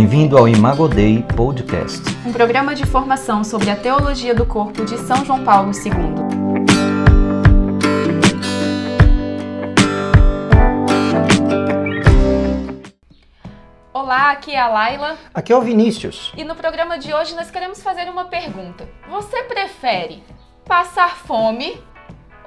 Bem-vindo ao Imagodei Podcast, um programa de formação sobre a teologia do corpo de São João Paulo II. Olá, aqui é a Laila. Aqui é o Vinícius. E no programa de hoje nós queremos fazer uma pergunta. Você prefere passar fome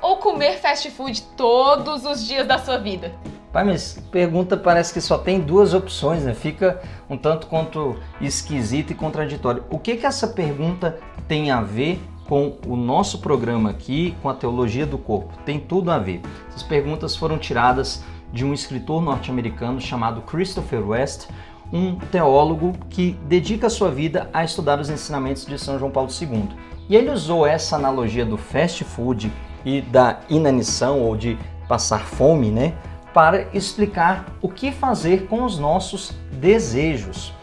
ou comer fast food todos os dias da sua vida? Pai, mas pergunta parece que só tem duas opções, né? Fica um tanto quanto esquisito e contraditório. O que que essa pergunta tem a ver com o nosso programa aqui, com a teologia do corpo? Tem tudo a ver. Essas perguntas foram tiradas de um escritor norte-americano chamado Christopher West, um teólogo que dedica sua vida a estudar os ensinamentos de São João Paulo II. E ele usou essa analogia do fast food e da inanição ou de passar fome, né? Para explicar o que fazer com os nossos desejos.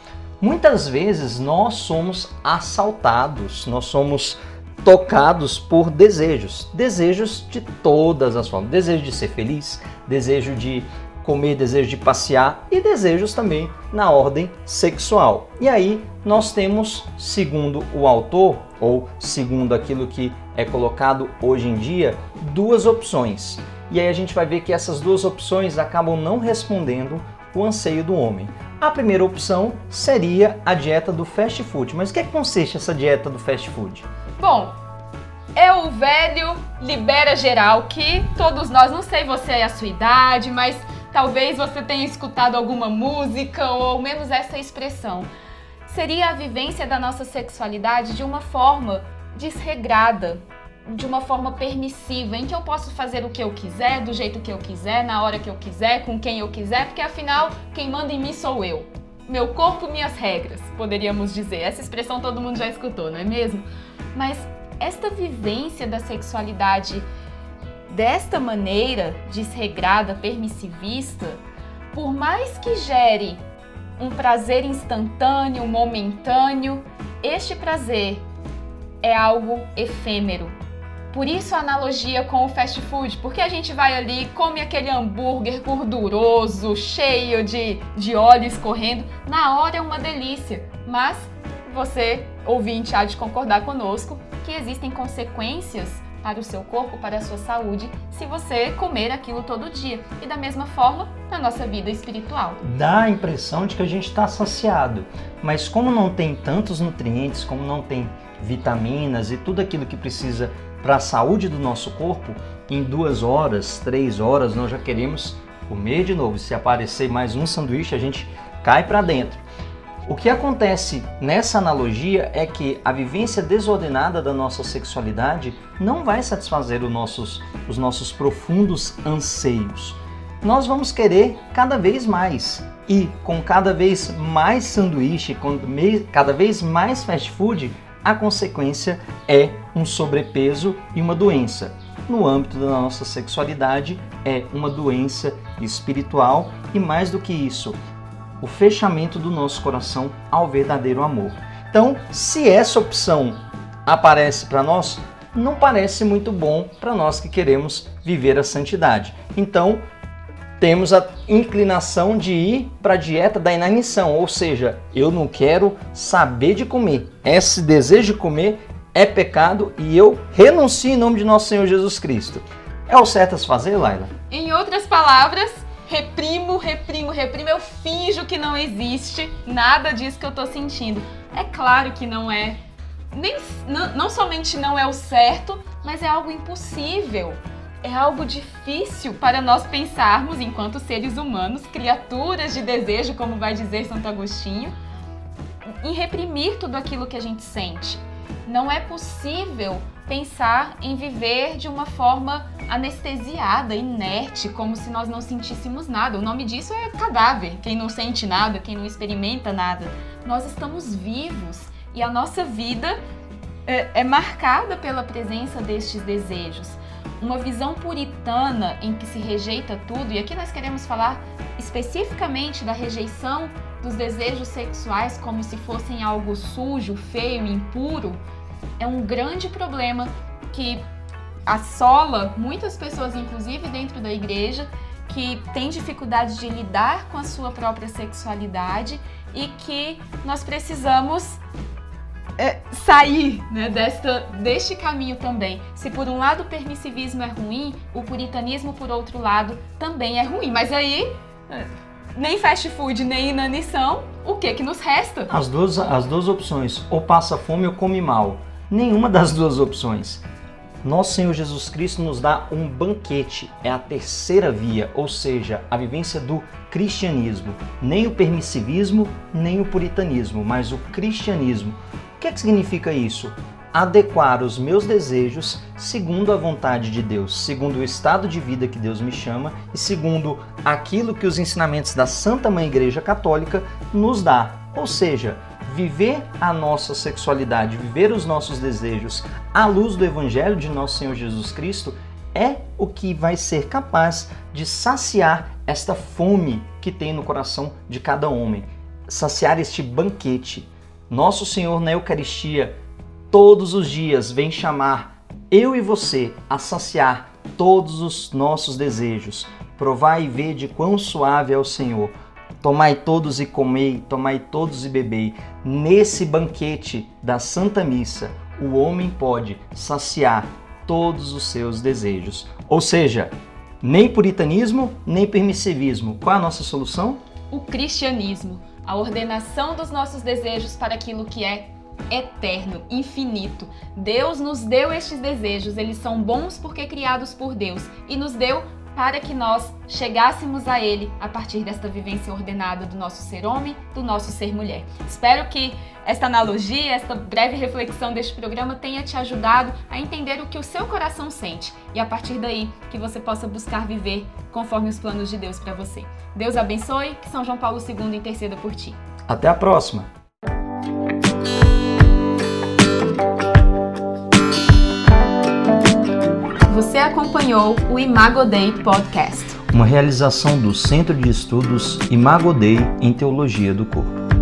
Muitas vezes nós somos assaltados, nós somos tocados por desejos, desejos de todas as formas, desejo de ser feliz, desejo de comer, desejo de passear e desejos também na ordem sexual. E aí nós temos, segundo o autor ou segundo aquilo que é colocado hoje em dia, duas opções. E aí a gente vai ver que essas duas opções acabam não respondendo o anseio do homem. A primeira opção seria a dieta do fast food. Mas o que, é que consiste essa dieta do fast food? Bom, é o velho libera geral que todos nós, não sei você é a sua idade, mas talvez você tenha escutado alguma música ou ao menos essa expressão. Seria a vivência da nossa sexualidade de uma forma desregrada, de uma forma permissiva, em que eu posso fazer o que eu quiser, do jeito que eu quiser, na hora que eu quiser, com quem eu quiser, porque afinal quem manda em mim sou eu. Meu corpo, minhas regras, poderíamos dizer. Essa expressão todo mundo já escutou, não é mesmo? Mas esta vivência da sexualidade desta maneira, desregrada, permissivista, por mais que gere um prazer instantâneo, momentâneo, este prazer é algo efêmero, por isso a analogia com o fast food, porque a gente vai ali, come aquele hambúrguer gorduroso, cheio de, de óleo escorrendo, na hora é uma delícia, mas você, ouvinte, há de concordar conosco que existem consequências para o seu corpo, para a sua saúde, se você comer aquilo todo dia. E da mesma forma, na nossa vida espiritual. Dá a impressão de que a gente está saciado, mas como não tem tantos nutrientes, como não tem vitaminas e tudo aquilo que precisa para a saúde do nosso corpo, em duas horas, três horas, nós já queremos comer de novo. Se aparecer mais um sanduíche, a gente cai para dentro. O que acontece nessa analogia é que a vivência desordenada da nossa sexualidade não vai satisfazer os nossos, os nossos profundos anseios. Nós vamos querer cada vez mais. E com cada vez mais sanduíche, com cada vez mais fast food, a consequência é um sobrepeso e uma doença. No âmbito da nossa sexualidade, é uma doença espiritual e, mais do que isso, o fechamento do nosso coração ao verdadeiro amor. Então, se essa opção aparece para nós, não parece muito bom para nós que queremos viver a santidade. Então, temos a inclinação de ir para a dieta da inanição, ou seja, eu não quero saber de comer. Esse desejo de comer é pecado e eu renuncio em nome de nosso Senhor Jesus Cristo. É o certo a se fazer, Laila? Em outras palavras, reprimo, reprimo, reprimo, eu finjo que não existe nada disso que eu estou sentindo. É claro que não é. Nem, não, não somente não é o certo, mas é algo impossível é algo difícil para nós pensarmos enquanto seres humanos, criaturas de desejo, como vai dizer Santo Agostinho, em reprimir tudo aquilo que a gente sente. Não é possível pensar em viver de uma forma anestesiada, inerte, como se nós não sentíssemos nada. O nome disso é cadáver. Quem não sente nada, quem não experimenta nada. Nós estamos vivos e a nossa vida é, é marcada pela presença destes desejos uma visão puritana em que se rejeita tudo, e aqui nós queremos falar especificamente da rejeição dos desejos sexuais como se fossem algo sujo, feio, impuro, é um grande problema que assola muitas pessoas, inclusive dentro da igreja, que tem dificuldade de lidar com a sua própria sexualidade e que nós precisamos é, sair né, desta, deste caminho também. Se por um lado o permissivismo é ruim, o puritanismo, por outro lado, também é ruim. Mas aí, é, nem fast food, nem inanição, o que que nos resta? As duas, as duas opções, ou passa fome ou come mal. Nenhuma das duas opções. Nosso Senhor Jesus Cristo nos dá um banquete, é a terceira via, ou seja, a vivência do cristianismo. Nem o permissivismo, nem o puritanismo, mas o cristianismo. O que, é que significa isso? Adequar os meus desejos segundo a vontade de Deus, segundo o estado de vida que Deus me chama e segundo aquilo que os ensinamentos da Santa Mãe Igreja Católica nos dá. Ou seja, viver a nossa sexualidade, viver os nossos desejos à luz do Evangelho de nosso Senhor Jesus Cristo é o que vai ser capaz de saciar esta fome que tem no coração de cada homem, saciar este banquete. Nosso Senhor na Eucaristia todos os dias vem chamar eu e você a saciar todos os nossos desejos. Provai e vede quão suave é o Senhor Tomai todos e comei, tomai todos e bebei. Nesse banquete da Santa Missa, o homem pode saciar todos os seus desejos. Ou seja, nem puritanismo, nem permissivismo. Qual é a nossa solução? O cristianismo, a ordenação dos nossos desejos para aquilo que é eterno, infinito. Deus nos deu estes desejos, eles são bons porque criados por Deus e nos deu para que nós chegássemos a Ele a partir desta vivência ordenada do nosso ser homem, do nosso ser mulher. Espero que esta analogia, esta breve reflexão deste programa tenha te ajudado a entender o que o seu coração sente e a partir daí que você possa buscar viver conforme os planos de Deus para você. Deus abençoe, que São João Paulo II interceda por ti. Até a próxima! Você acompanhou o Imago Dei Podcast. Uma realização do Centro de Estudos Imago Dei em Teologia do Corpo.